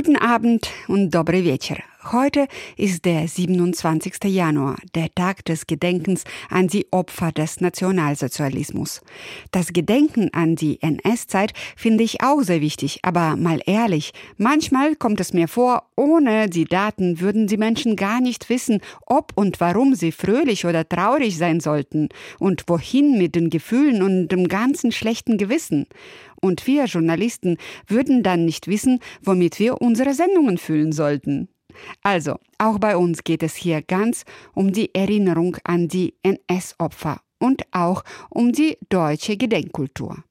Guten Abend und dobre вечер. Heute ist der 27. Januar, der Tag des Gedenkens an die Opfer des Nationalsozialismus. Das Gedenken an die NS-Zeit finde ich auch sehr wichtig, aber mal ehrlich, manchmal kommt es mir vor, ohne die Daten würden die Menschen gar nicht wissen, ob und warum sie fröhlich oder traurig sein sollten und wohin mit den Gefühlen und dem ganzen schlechten Gewissen. Und wir Journalisten würden dann nicht wissen, womit wir unsere Sendungen füllen sollten. Also, auch bei uns geht es hier ganz um die Erinnerung an die NS-Opfer und auch um die deutsche Gedenkkultur.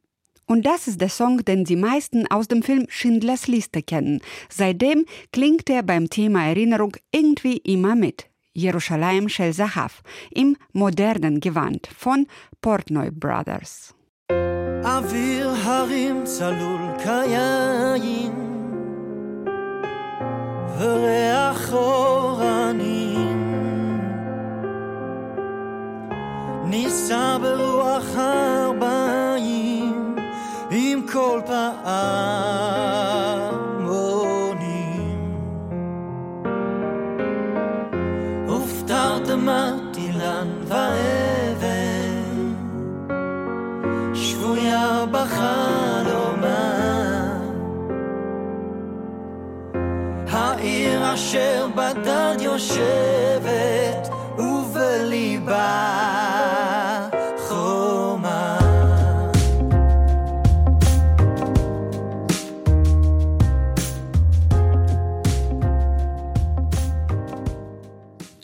Und das ist der Song, den die meisten aus dem Film Schindlers Liste kennen. Seitdem klingt er beim Thema Erinnerung irgendwie immer mit. Jerusalem Shel Zahav im modernen Gewand von Portnoy Brothers. וריח אורנים. נישא ברוח ארבעים עם כל פעמונים אשר בדד יושבת ובליבה חומה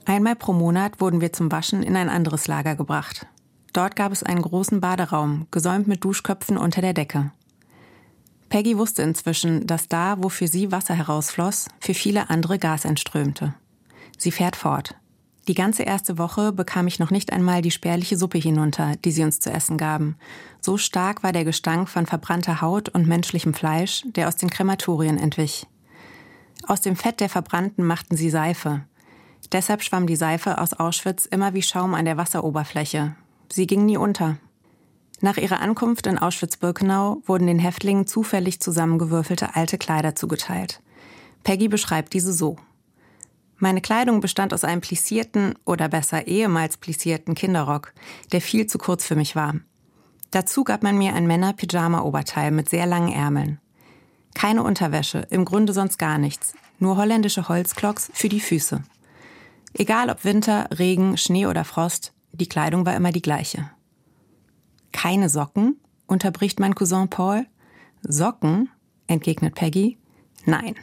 Einmal pro Monat wurden wir zum Waschen in ein anderes Lager gebracht. Dort gab es einen großen Baderaum, gesäumt mit Duschköpfen unter der Decke. Peggy wusste inzwischen, dass da, wo für sie Wasser herausfloss, für viele andere Gas entströmte. Sie fährt fort. Die ganze erste Woche bekam ich noch nicht einmal die spärliche Suppe hinunter, die sie uns zu essen gaben. So stark war der Gestank von verbrannter Haut und menschlichem Fleisch, der aus den Krematorien entwich. Aus dem Fett der Verbrannten machten sie Seife. Deshalb schwamm die Seife aus Auschwitz immer wie Schaum an der Wasseroberfläche. Sie ging nie unter. Nach ihrer Ankunft in Auschwitz-Birkenau wurden den Häftlingen zufällig zusammengewürfelte alte Kleider zugeteilt. Peggy beschreibt diese so. Meine Kleidung bestand aus einem plissierten oder besser ehemals plissierten Kinderrock, der viel zu kurz für mich war. Dazu gab man mir ein Männer-Pyjama-Oberteil mit sehr langen Ärmeln. Keine Unterwäsche, im Grunde sonst gar nichts, nur holländische Holzklocks für die Füße. Egal ob Winter, Regen, Schnee oder Frost, die Kleidung war immer die gleiche. Keine Socken? unterbricht mein Cousin Paul. Socken? entgegnet Peggy. Nein.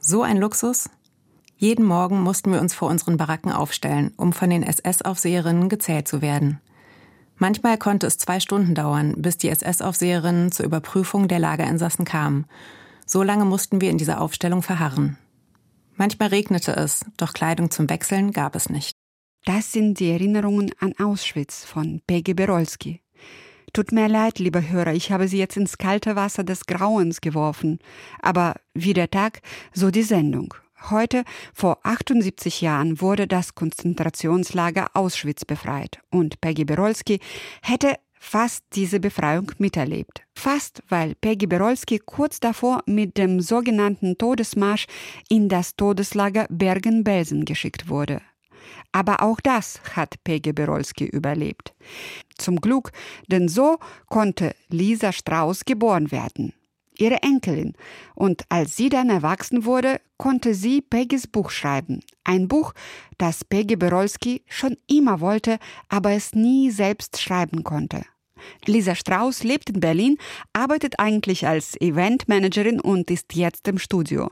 So ein Luxus? Jeden Morgen mussten wir uns vor unseren Baracken aufstellen, um von den SS-Aufseherinnen gezählt zu werden. Manchmal konnte es zwei Stunden dauern, bis die SS-Aufseherinnen zur Überprüfung der Lagerinsassen kamen. So lange mussten wir in dieser Aufstellung verharren. Manchmal regnete es, doch Kleidung zum Wechseln gab es nicht. Das sind die Erinnerungen an Auschwitz von Peggy Berolski. Tut mir leid, lieber Hörer, ich habe Sie jetzt ins kalte Wasser des Grauens geworfen. Aber wie der Tag, so die Sendung. Heute, vor 78 Jahren, wurde das Konzentrationslager Auschwitz befreit und Peggy Berolski hätte fast diese Befreiung miterlebt. Fast, weil Peggy Berolski kurz davor mit dem sogenannten Todesmarsch in das Todeslager Bergen-Belsen geschickt wurde. Aber auch das hat Peggy Berolski überlebt. Zum Glück, denn so konnte Lisa Strauß geboren werden ihre Enkelin. Und als sie dann erwachsen wurde, konnte sie Peggys Buch schreiben. Ein Buch, das Peggy Berolski schon immer wollte, aber es nie selbst schreiben konnte. Lisa Strauß lebt in Berlin, arbeitet eigentlich als Eventmanagerin und ist jetzt im Studio.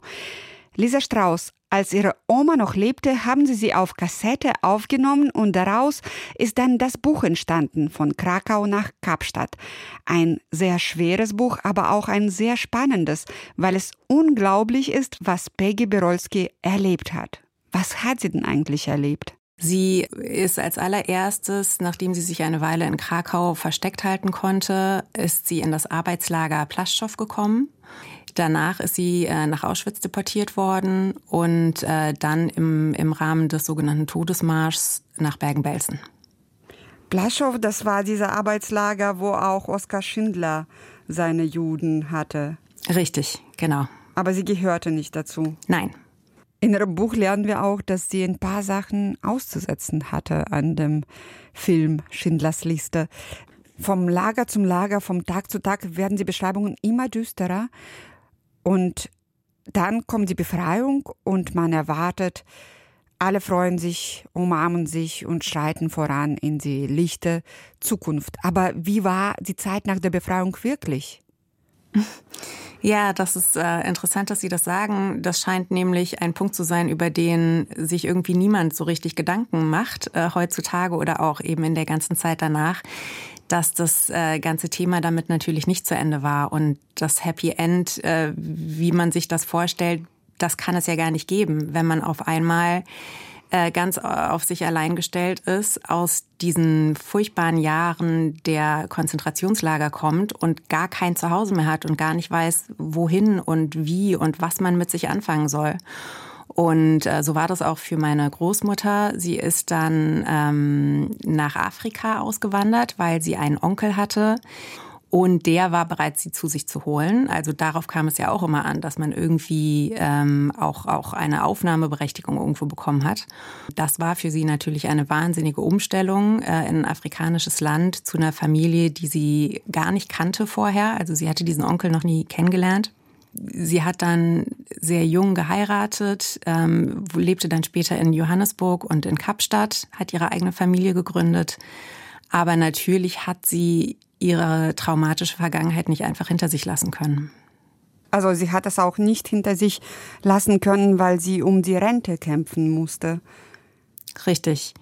Lisa Strauß, als ihre Oma noch lebte, haben sie sie auf Kassette aufgenommen und daraus ist dann das Buch entstanden, von Krakau nach Kapstadt. Ein sehr schweres Buch, aber auch ein sehr spannendes, weil es unglaublich ist, was Peggy Berolski erlebt hat. Was hat sie denn eigentlich erlebt? Sie ist als allererstes, nachdem sie sich eine Weile in Krakau versteckt halten konnte, ist sie in das Arbeitslager Plaschow gekommen. Danach ist sie äh, nach Auschwitz deportiert worden und äh, dann im, im Rahmen des sogenannten Todesmarschs nach Bergen-Belsen. Plaschow, das war dieser Arbeitslager, wo auch Oskar Schindler seine Juden hatte. Richtig, genau. Aber sie gehörte nicht dazu. Nein. In ihrem Buch lernen wir auch, dass sie ein paar Sachen auszusetzen hatte an dem Film Schindlers Liste. Vom Lager zum Lager, vom Tag zu Tag werden die Beschreibungen immer düsterer. Und dann kommt die Befreiung und man erwartet, alle freuen sich, umarmen sich und schreiten voran in die lichte Zukunft. Aber wie war die Zeit nach der Befreiung wirklich? Ja, das ist äh, interessant, dass Sie das sagen. Das scheint nämlich ein Punkt zu sein, über den sich irgendwie niemand so richtig Gedanken macht, äh, heutzutage oder auch eben in der ganzen Zeit danach, dass das äh, ganze Thema damit natürlich nicht zu Ende war. Und das Happy End, äh, wie man sich das vorstellt, das kann es ja gar nicht geben, wenn man auf einmal äh, ganz auf sich allein gestellt ist, aus diesen furchtbaren Jahren der Konzentrationslager kommt und gar kein Zuhause mehr hat und gar nicht weiß, wohin und wie und was man mit sich anfangen soll. Und äh, so war das auch für meine Großmutter. Sie ist dann ähm, nach Afrika ausgewandert, weil sie einen Onkel hatte. Und der war bereit, sie zu sich zu holen. Also darauf kam es ja auch immer an, dass man irgendwie ähm, auch, auch eine Aufnahmeberechtigung irgendwo bekommen hat. Das war für sie natürlich eine wahnsinnige Umstellung äh, in ein afrikanisches Land zu einer Familie, die sie gar nicht kannte vorher. Also sie hatte diesen Onkel noch nie kennengelernt. Sie hat dann sehr jung geheiratet, ähm, lebte dann später in Johannesburg und in Kapstadt, hat ihre eigene Familie gegründet. Aber natürlich hat sie ihre traumatische Vergangenheit nicht einfach hinter sich lassen können. Also sie hat es auch nicht hinter sich lassen können, weil sie um die Rente kämpfen musste. Richtig.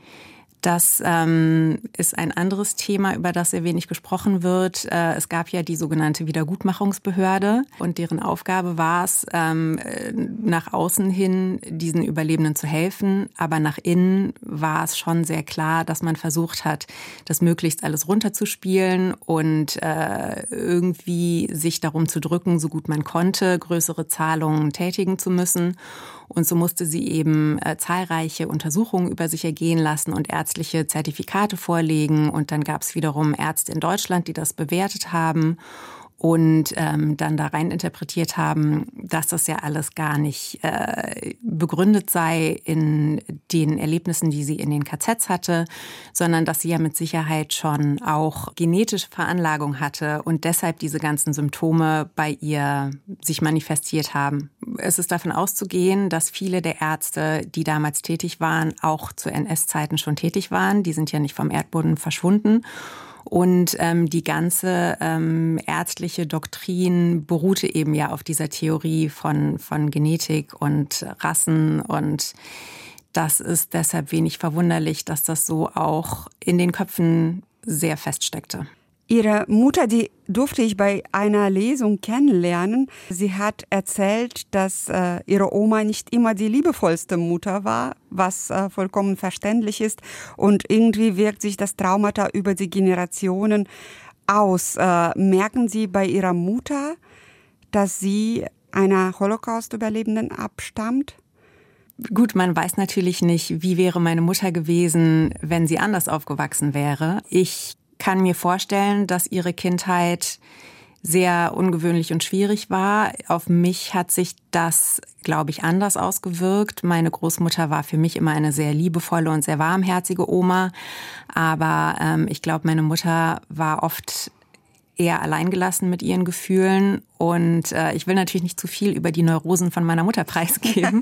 Das ähm, ist ein anderes Thema, über das sehr wenig gesprochen wird. Äh, es gab ja die sogenannte Wiedergutmachungsbehörde und deren Aufgabe war es, ähm, nach außen hin diesen Überlebenden zu helfen. Aber nach innen war es schon sehr klar, dass man versucht hat, das möglichst alles runterzuspielen und äh, irgendwie sich darum zu drücken, so gut man konnte, größere Zahlungen tätigen zu müssen. Und so musste sie eben äh, zahlreiche Untersuchungen über sich ergehen lassen und ärztliche Zertifikate vorlegen. Und dann gab es wiederum Ärzte in Deutschland, die das bewertet haben und ähm, dann da rein interpretiert haben, dass das ja alles gar nicht äh, begründet sei in den Erlebnissen, die sie in den KZs hatte, sondern dass sie ja mit Sicherheit schon auch genetische Veranlagung hatte und deshalb diese ganzen Symptome bei ihr sich manifestiert haben. Es ist davon auszugehen, dass viele der Ärzte, die damals tätig waren, auch zu NS-Zeiten schon tätig waren. Die sind ja nicht vom Erdboden verschwunden. Und ähm, die ganze ähm, ärztliche Doktrin beruhte eben ja auf dieser Theorie von, von Genetik und Rassen und das ist deshalb wenig verwunderlich, dass das so auch in den Köpfen sehr feststeckte. Ihre Mutter, die durfte ich bei einer Lesung kennenlernen. Sie hat erzählt, dass äh, ihre Oma nicht immer die liebevollste Mutter war, was äh, vollkommen verständlich ist. Und irgendwie wirkt sich das Traumata über die Generationen aus. Äh, merken Sie bei Ihrer Mutter, dass sie einer Holocaust-Überlebenden abstammt? Gut, man weiß natürlich nicht, wie wäre meine Mutter gewesen, wenn sie anders aufgewachsen wäre. Ich kann mir vorstellen, dass ihre Kindheit sehr ungewöhnlich und schwierig war. Auf mich hat sich das, glaube ich, anders ausgewirkt. Meine Großmutter war für mich immer eine sehr liebevolle und sehr warmherzige Oma. Aber ähm, ich glaube, meine Mutter war oft eher alleingelassen mit ihren Gefühlen. Und äh, ich will natürlich nicht zu viel über die Neurosen von meiner Mutter preisgeben.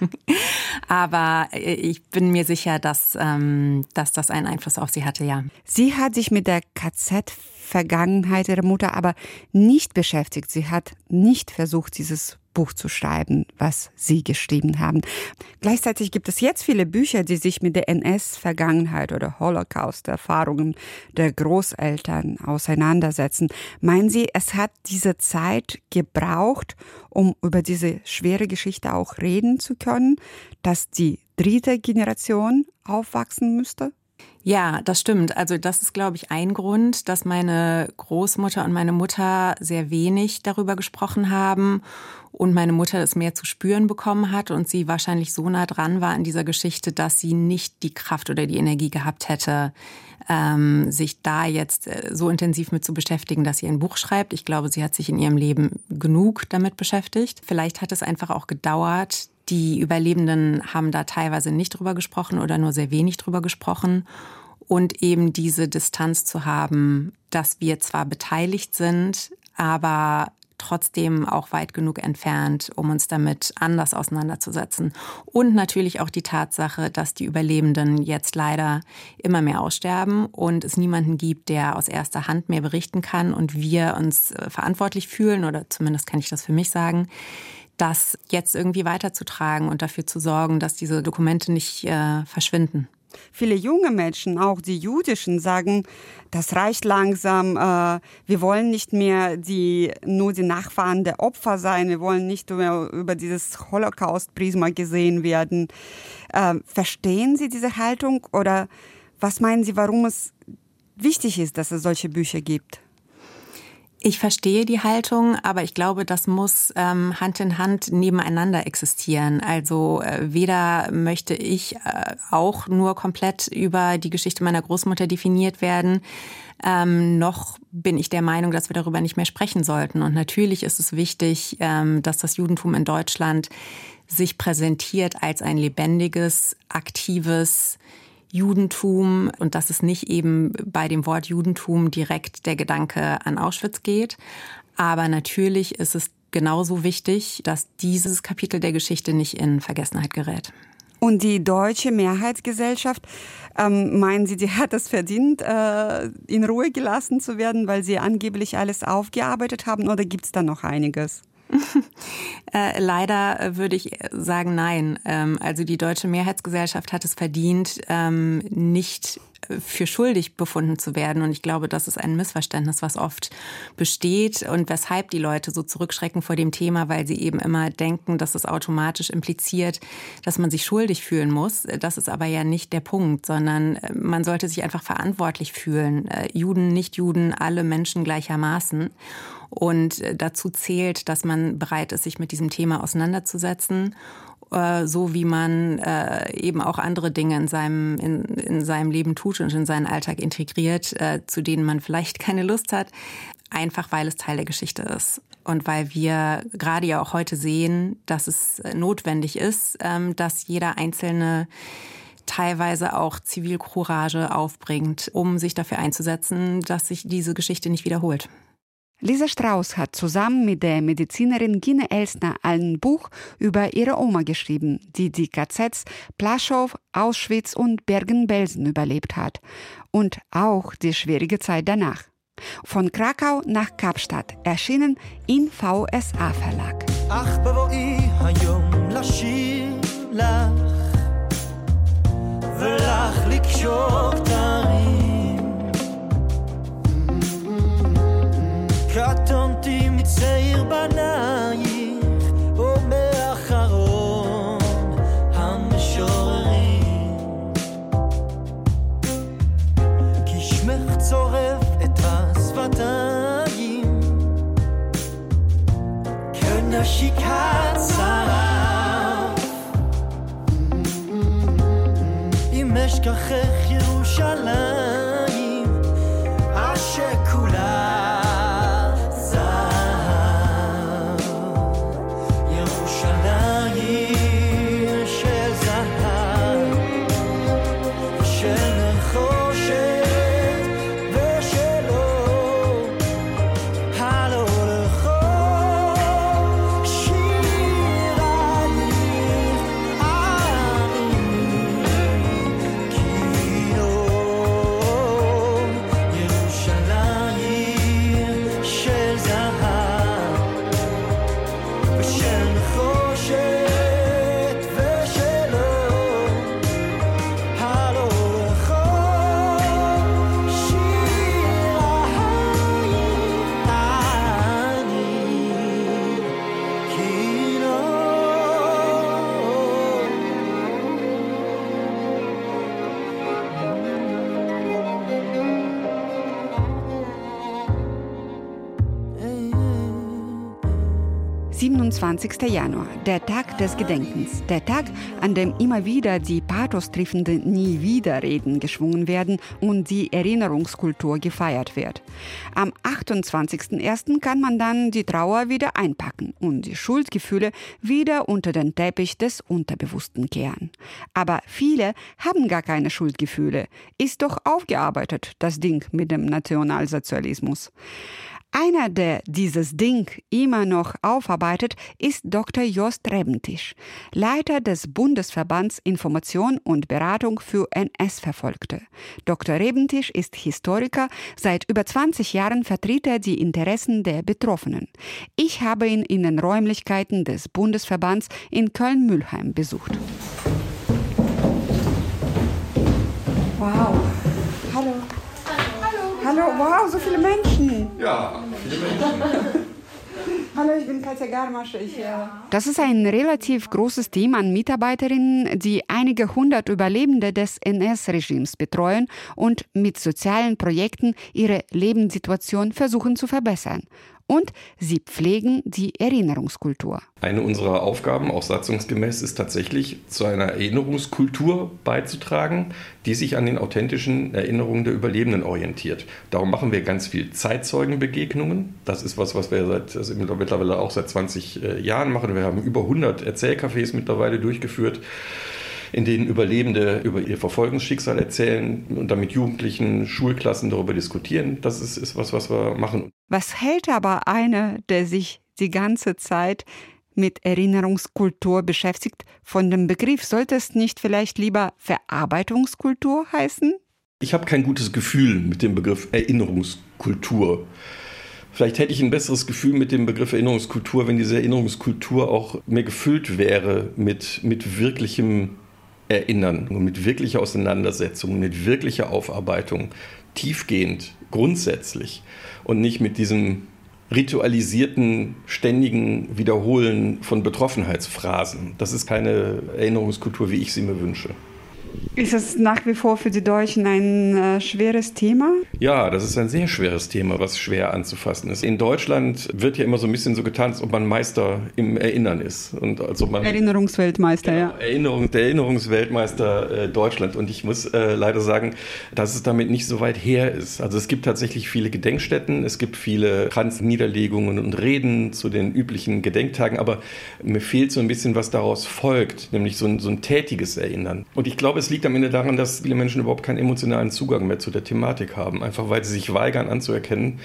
Aber äh, ich bin mir sicher, dass, ähm, dass das einen Einfluss auf sie hatte, ja. Sie hat sich mit der KZ-Vergangenheit ihrer Mutter aber nicht beschäftigt. Sie hat nicht versucht, dieses Buch zu schreiben, was Sie geschrieben haben. Gleichzeitig gibt es jetzt viele Bücher, die sich mit der NS-Vergangenheit oder Holocaust-Erfahrungen der Großeltern auseinandersetzen. Meinen Sie, es hat diese Zeit gebraucht, um über diese schwere Geschichte auch reden zu können, dass die dritte Generation aufwachsen müsste? Ja, das stimmt. Also das ist, glaube ich, ein Grund, dass meine Großmutter und meine Mutter sehr wenig darüber gesprochen haben und meine Mutter es mehr zu spüren bekommen hat und sie wahrscheinlich so nah dran war an dieser Geschichte, dass sie nicht die Kraft oder die Energie gehabt hätte, ähm, sich da jetzt äh, so intensiv mit zu beschäftigen, dass sie ein Buch schreibt. Ich glaube, sie hat sich in ihrem Leben genug damit beschäftigt. Vielleicht hat es einfach auch gedauert. Die Überlebenden haben da teilweise nicht drüber gesprochen oder nur sehr wenig drüber gesprochen. Und eben diese Distanz zu haben, dass wir zwar beteiligt sind, aber trotzdem auch weit genug entfernt, um uns damit anders auseinanderzusetzen. Und natürlich auch die Tatsache, dass die Überlebenden jetzt leider immer mehr aussterben und es niemanden gibt, der aus erster Hand mehr berichten kann und wir uns äh, verantwortlich fühlen, oder zumindest kann ich das für mich sagen, das jetzt irgendwie weiterzutragen und dafür zu sorgen, dass diese Dokumente nicht äh, verschwinden. Viele junge Menschen, auch die jüdischen, sagen, das reicht langsam. Äh, wir wollen nicht mehr die, nur die Nachfahren der Opfer sein. Wir wollen nicht mehr über dieses Holocaust-Prisma gesehen werden. Äh, verstehen Sie diese Haltung oder was meinen Sie, warum es wichtig ist, dass es solche Bücher gibt? Ich verstehe die Haltung, aber ich glaube, das muss ähm, Hand in Hand nebeneinander existieren. Also äh, weder möchte ich äh, auch nur komplett über die Geschichte meiner Großmutter definiert werden, ähm, noch bin ich der Meinung, dass wir darüber nicht mehr sprechen sollten. Und natürlich ist es wichtig, ähm, dass das Judentum in Deutschland sich präsentiert als ein lebendiges, aktives, Judentum und dass es nicht eben bei dem Wort Judentum direkt der Gedanke an Auschwitz geht. Aber natürlich ist es genauso wichtig, dass dieses Kapitel der Geschichte nicht in Vergessenheit gerät. Und die deutsche Mehrheitsgesellschaft, ähm, meinen Sie, die hat es verdient, äh, in Ruhe gelassen zu werden, weil sie angeblich alles aufgearbeitet haben? Oder gibt es da noch einiges? äh, leider äh, würde ich sagen, nein. Ähm, also die deutsche Mehrheitsgesellschaft hat es verdient, ähm, nicht für schuldig befunden zu werden. Und ich glaube, das ist ein Missverständnis, was oft besteht und weshalb die Leute so zurückschrecken vor dem Thema, weil sie eben immer denken, dass es automatisch impliziert, dass man sich schuldig fühlen muss. Das ist aber ja nicht der Punkt, sondern äh, man sollte sich einfach verantwortlich fühlen. Äh, Juden, Nicht-Juden, alle Menschen gleichermaßen. Und äh, dazu zählt, dass man bereit ist, sich mit diesem Thema auseinanderzusetzen äh, so wie man äh, eben auch andere Dinge in seinem, in, in seinem Leben tut und in seinen Alltag integriert, zu denen man vielleicht keine Lust hat, einfach weil es Teil der Geschichte ist. Und weil wir gerade ja auch heute sehen, dass es notwendig ist, ähm, dass jeder Einzelne teilweise auch Zivilcourage aufbringt, um sich dafür einzusetzen, dass sich diese Geschichte nicht wiederholt. Lisa Strauss hat zusammen mit der Medizinerin Gine Elsner ein Buch über ihre Oma geschrieben, die die KZs Plaschow, Auschwitz und Bergen-Belsen überlebt hat und auch die schwierige Zeit danach. Von Krakau nach Kapstadt erschienen in VSA Verlag. Ach, ולך לקשור כתרים קטונתי מצעיר בנייך, או מאחרון המשוררים. כי שמך צורף את השפתיים, כנשיקת שרף. אם אשכחך ירושלים, 28. Januar, der Tag des Gedenkens. Der Tag, an dem immer wieder die pathostriffenden Nie-Wieder-Reden geschwungen werden und die Erinnerungskultur gefeiert wird. Am 28.01. kann man dann die Trauer wieder einpacken und die Schuldgefühle wieder unter den Teppich des Unterbewussten kehren. Aber viele haben gar keine Schuldgefühle. Ist doch aufgearbeitet, das Ding mit dem Nationalsozialismus. Einer, der dieses Ding immer noch aufarbeitet, ist Dr. Jost Rebentisch, Leiter des Bundesverbands Information und Beratung für NS-Verfolgte. Dr. Rebentisch ist Historiker, seit über 20 Jahren vertritt er die Interessen der Betroffenen. Ich habe ihn in den Räumlichkeiten des Bundesverbands in Köln-Mülheim besucht. Wow. Hallo. Hallo, wow, so viele Menschen. Ja, viele Menschen. Hallo, ich bin Katja Garmasch. Ich, äh das ist ein relativ großes Team an Mitarbeiterinnen, die einige hundert Überlebende des NS-Regimes betreuen und mit sozialen Projekten ihre Lebenssituation versuchen zu verbessern und sie pflegen die Erinnerungskultur. Eine unserer Aufgaben, auch satzungsgemäß, ist tatsächlich zu einer Erinnerungskultur beizutragen, die sich an den authentischen Erinnerungen der Überlebenden orientiert. Darum machen wir ganz viel Zeitzeugenbegegnungen. Das ist was, was wir seit, also mittlerweile auch seit 20 äh, Jahren machen. Wir haben über 100 Erzählcafés mittlerweile durchgeführt in denen Überlebende über ihr Verfolgungsschicksal erzählen und damit Jugendlichen, Schulklassen darüber diskutieren. Das ist, ist was, was wir machen. Was hält aber einer, der sich die ganze Zeit mit Erinnerungskultur beschäftigt, von dem Begriff? Sollte es nicht vielleicht lieber Verarbeitungskultur heißen? Ich habe kein gutes Gefühl mit dem Begriff Erinnerungskultur. Vielleicht hätte ich ein besseres Gefühl mit dem Begriff Erinnerungskultur, wenn diese Erinnerungskultur auch mehr gefüllt wäre mit, mit wirklichem Erinnern, mit wirklicher Auseinandersetzung, mit wirklicher Aufarbeitung, tiefgehend, grundsätzlich und nicht mit diesem ritualisierten, ständigen Wiederholen von Betroffenheitsphrasen. Das ist keine Erinnerungskultur, wie ich sie mir wünsche. Ist es nach wie vor für die Deutschen ein äh, schweres Thema? Ja, das ist ein sehr schweres Thema, was schwer anzufassen ist. In Deutschland wird ja immer so ein bisschen so getan, als ob man Meister im Erinnern ist. Und also man, Erinnerungsweltmeister, genau, ja. Erinnerung, der Erinnerungsweltmeister äh, Deutschland. Und ich muss äh, leider sagen, dass es damit nicht so weit her ist. Also es gibt tatsächlich viele Gedenkstätten, es gibt viele Kranzniederlegungen und Reden zu den üblichen Gedenktagen, aber mir fehlt so ein bisschen, was daraus folgt, nämlich so ein, so ein tätiges Erinnern. Und ich glaube, es liegt am Ende daran, dass viele Menschen überhaupt keinen emotionalen Zugang mehr zu der Thematik haben, einfach weil sie sich weigern anzuerkennen,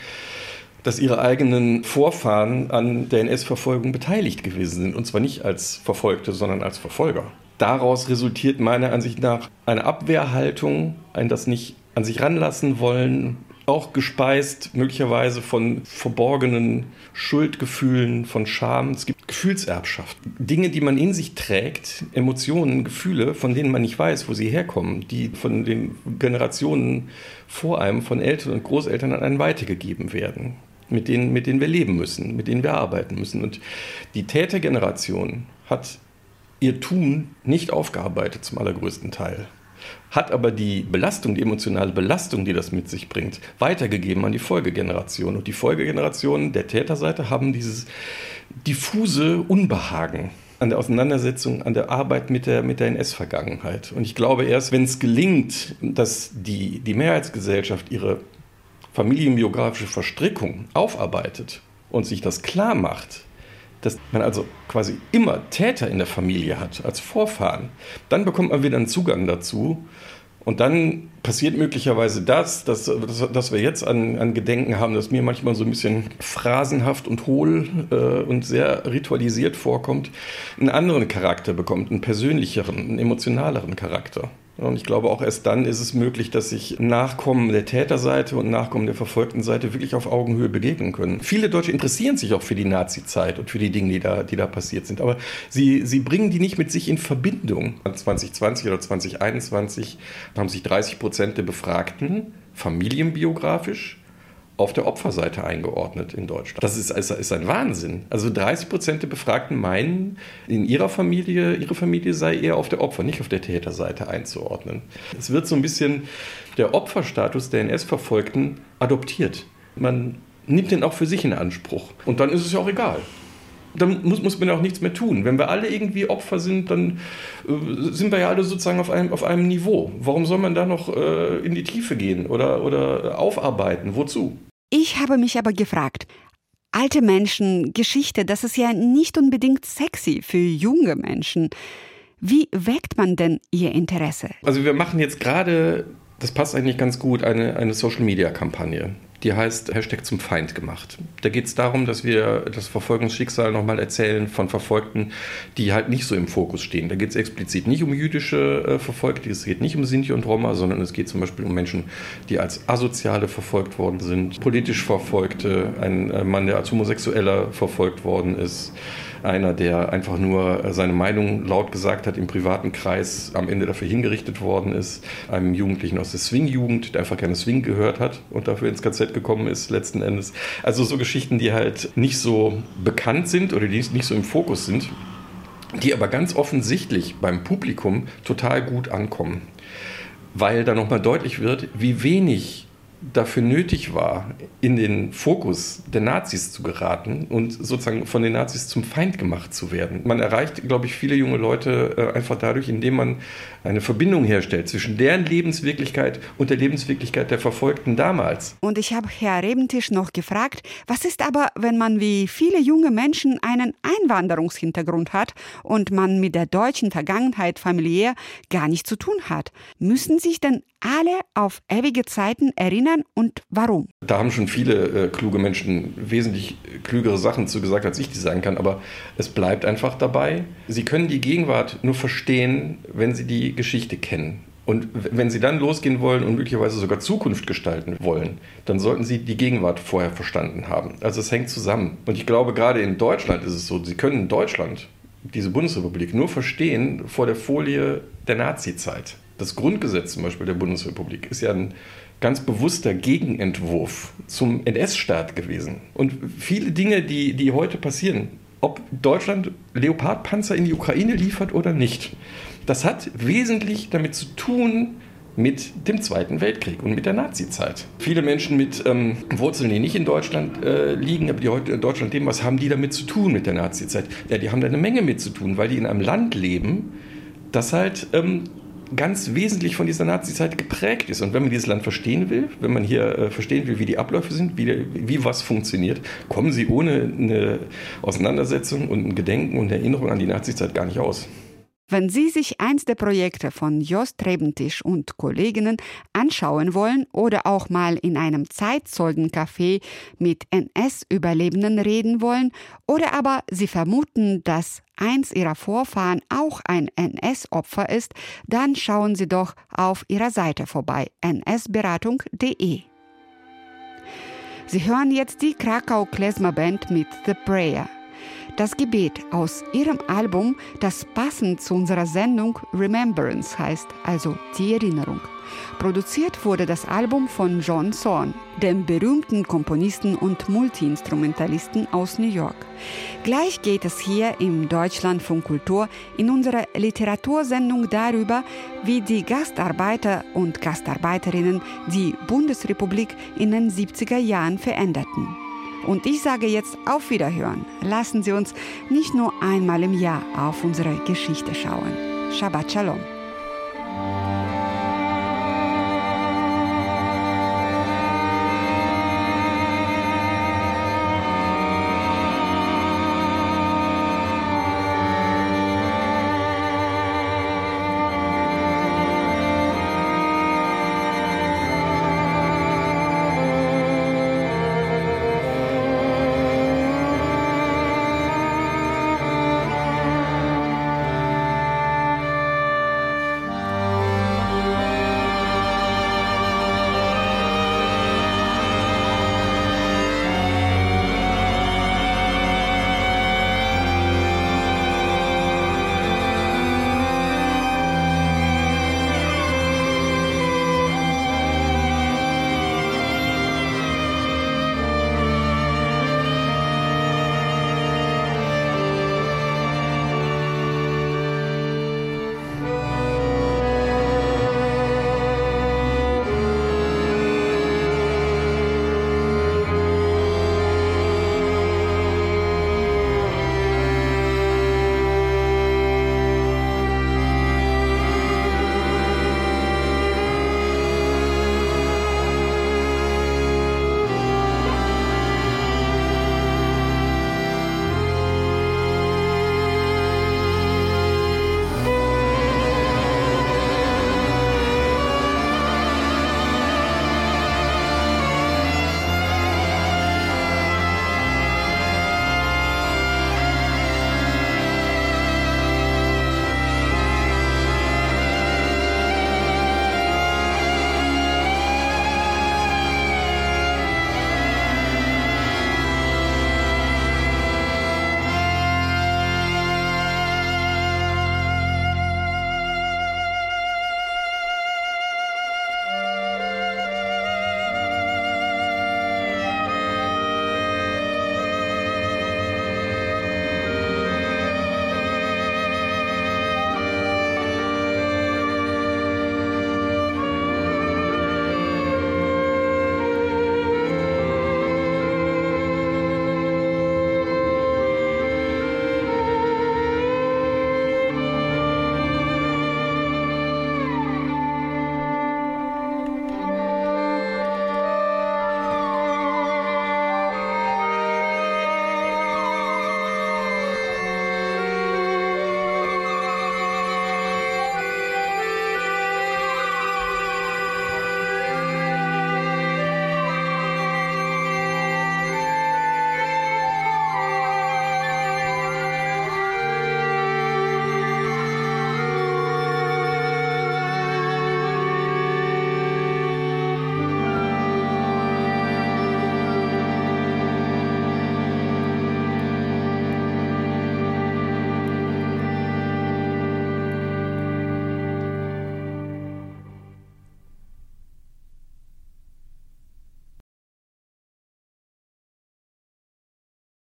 dass ihre eigenen Vorfahren an der NS-Verfolgung beteiligt gewesen sind. Und zwar nicht als Verfolgte, sondern als Verfolger. Daraus resultiert meiner Ansicht nach eine Abwehrhaltung, ein das nicht an sich ranlassen wollen, auch gespeist möglicherweise von verborgenen Schuldgefühlen, von Scham. Es gibt Gefühlserbschaft. Dinge, die man in sich trägt, Emotionen, Gefühle, von denen man nicht weiß, wo sie herkommen, die von den Generationen vor einem, von Eltern und Großeltern an einen weitergegeben werden. Mit denen, mit denen wir leben müssen, mit denen wir arbeiten müssen. Und die Tätergeneration hat ihr Tun nicht aufgearbeitet zum allergrößten Teil hat aber die Belastung, die emotionale Belastung, die das mit sich bringt, weitergegeben an die Folgegeneration. Und die Folgegenerationen der Täterseite haben dieses diffuse Unbehagen an der Auseinandersetzung, an der Arbeit mit der, mit der NS-Vergangenheit. Und ich glaube, erst wenn es gelingt, dass die, die Mehrheitsgesellschaft ihre familienbiografische Verstrickung aufarbeitet und sich das klar macht, dass man also quasi immer Täter in der Familie hat, als Vorfahren, dann bekommt man wieder einen Zugang dazu. Und dann passiert möglicherweise das, dass, dass, dass wir jetzt an, an, Gedenken haben, das mir manchmal so ein bisschen phrasenhaft und hohl äh, und sehr ritualisiert vorkommt, einen anderen Charakter bekommt, einen persönlicheren, einen emotionaleren Charakter. Und ich glaube, auch erst dann ist es möglich, dass sich Nachkommen der Täterseite und Nachkommen der verfolgten Seite wirklich auf Augenhöhe begegnen können. Viele Deutsche interessieren sich auch für die Nazi-Zeit und für die Dinge, die da, die da passiert sind. Aber sie, sie bringen die nicht mit sich in Verbindung. 2020 oder 2021 haben sich 30 Prozent der Befragten familienbiografisch auf der Opferseite eingeordnet in Deutschland. Das ist, ist, ein Wahnsinn. Also 30 Prozent der Befragten meinen, in ihrer Familie, ihre Familie sei eher auf der Opfer, nicht auf der Täterseite einzuordnen. Es wird so ein bisschen der Opferstatus der NS-Verfolgten adoptiert. Man nimmt den auch für sich in Anspruch. Und dann ist es ja auch egal. dann muss, muss man ja auch nichts mehr tun. Wenn wir alle irgendwie Opfer sind, dann äh, sind wir ja alle sozusagen auf einem, auf einem Niveau. Warum soll man da noch äh, in die Tiefe gehen oder, oder aufarbeiten? Wozu? Ich habe mich aber gefragt, alte Menschen, Geschichte, das ist ja nicht unbedingt sexy für junge Menschen. Wie weckt man denn ihr Interesse? Also wir machen jetzt gerade, das passt eigentlich ganz gut, eine, eine Social-Media-Kampagne die heißt Hashtag zum Feind gemacht. Da geht es darum, dass wir das Verfolgungsschicksal nochmal erzählen von Verfolgten, die halt nicht so im Fokus stehen. Da geht es explizit nicht um jüdische äh, Verfolgte, es geht nicht um Sinti und Roma, sondern es geht zum Beispiel um Menschen, die als Asoziale verfolgt worden sind, politisch Verfolgte, ein äh, Mann, der als Homosexueller verfolgt worden ist einer, der einfach nur äh, seine Meinung laut gesagt hat im privaten Kreis, am Ende dafür hingerichtet worden ist, einem Jugendlichen aus der Swing-Jugend, der einfach gerne Swing gehört hat und dafür ins KZ gekommen ist, letzten Endes. Also so Geschichten, die halt nicht so bekannt sind oder die nicht so im Fokus sind, die aber ganz offensichtlich beim Publikum total gut ankommen. Weil da nochmal deutlich wird, wie wenig dafür nötig war, in den Fokus der Nazis zu geraten und sozusagen von den Nazis zum Feind gemacht zu werden. Man erreicht, glaube ich, viele junge Leute äh, einfach dadurch, indem man eine Verbindung herstellt zwischen deren Lebenswirklichkeit und der Lebenswirklichkeit der Verfolgten damals. Und ich habe Herr Rebentisch noch gefragt, was ist aber, wenn man wie viele junge Menschen einen Einwanderungshintergrund hat und man mit der deutschen Vergangenheit familiär gar nichts zu tun hat? Müssen sich denn alle auf ewige Zeiten erinnern und warum? Da haben schon viele äh, kluge Menschen wesentlich klügere Sachen zu gesagt, als ich die sagen kann, aber es bleibt einfach dabei. Sie können die Gegenwart nur verstehen, wenn sie die Geschichte kennen. Und wenn Sie dann losgehen wollen und möglicherweise sogar Zukunft gestalten wollen, dann sollten Sie die Gegenwart vorher verstanden haben. Also es hängt zusammen. Und ich glaube, gerade in Deutschland ist es so, Sie können Deutschland diese Bundesrepublik nur verstehen vor der Folie der Nazizeit. Das Grundgesetz zum Beispiel der Bundesrepublik ist ja ein ganz bewusster Gegenentwurf zum NS-Staat gewesen. Und viele Dinge, die, die heute passieren, ob Deutschland Leopardpanzer in die Ukraine liefert oder nicht, das hat wesentlich damit zu tun, mit dem Zweiten Weltkrieg und mit der Nazizeit. Viele Menschen mit ähm, Wurzeln, die nicht in Deutschland äh, liegen, aber die heute in Deutschland leben, was haben die damit zu tun mit der Nazizeit? Ja, die haben da eine Menge mit zu tun, weil die in einem Land leben, das halt ähm, ganz wesentlich von dieser Nazi-Zeit geprägt ist. Und wenn man dieses Land verstehen will, wenn man hier äh, verstehen will, wie die Abläufe sind, wie, wie was funktioniert, kommen sie ohne eine Auseinandersetzung und ein Gedenken und Erinnerung an die Nazi-Zeit gar nicht aus. Wenn Sie sich eins der Projekte von Jost Rebentisch und Kolleginnen anschauen wollen oder auch mal in einem Zeitzeugencafé mit NS-Überlebenden reden wollen oder aber Sie vermuten, dass eins Ihrer Vorfahren auch ein NS-Opfer ist, dann schauen Sie doch auf ihrer Seite vorbei nsberatung.de. Sie hören jetzt die Krakau Klezmer Band mit The Prayer. Das Gebet aus ihrem Album, das passend zu unserer Sendung Remembrance heißt, also die Erinnerung. Produziert wurde das Album von John Zorn, dem berühmten Komponisten und Multiinstrumentalisten aus New York. Gleich geht es hier im Deutschlandfunk Kultur in unserer Literatursendung darüber, wie die Gastarbeiter und Gastarbeiterinnen die Bundesrepublik in den 70er Jahren veränderten. Und ich sage jetzt auf Wiederhören. Lassen Sie uns nicht nur einmal im Jahr auf unsere Geschichte schauen. Shabbat Shalom.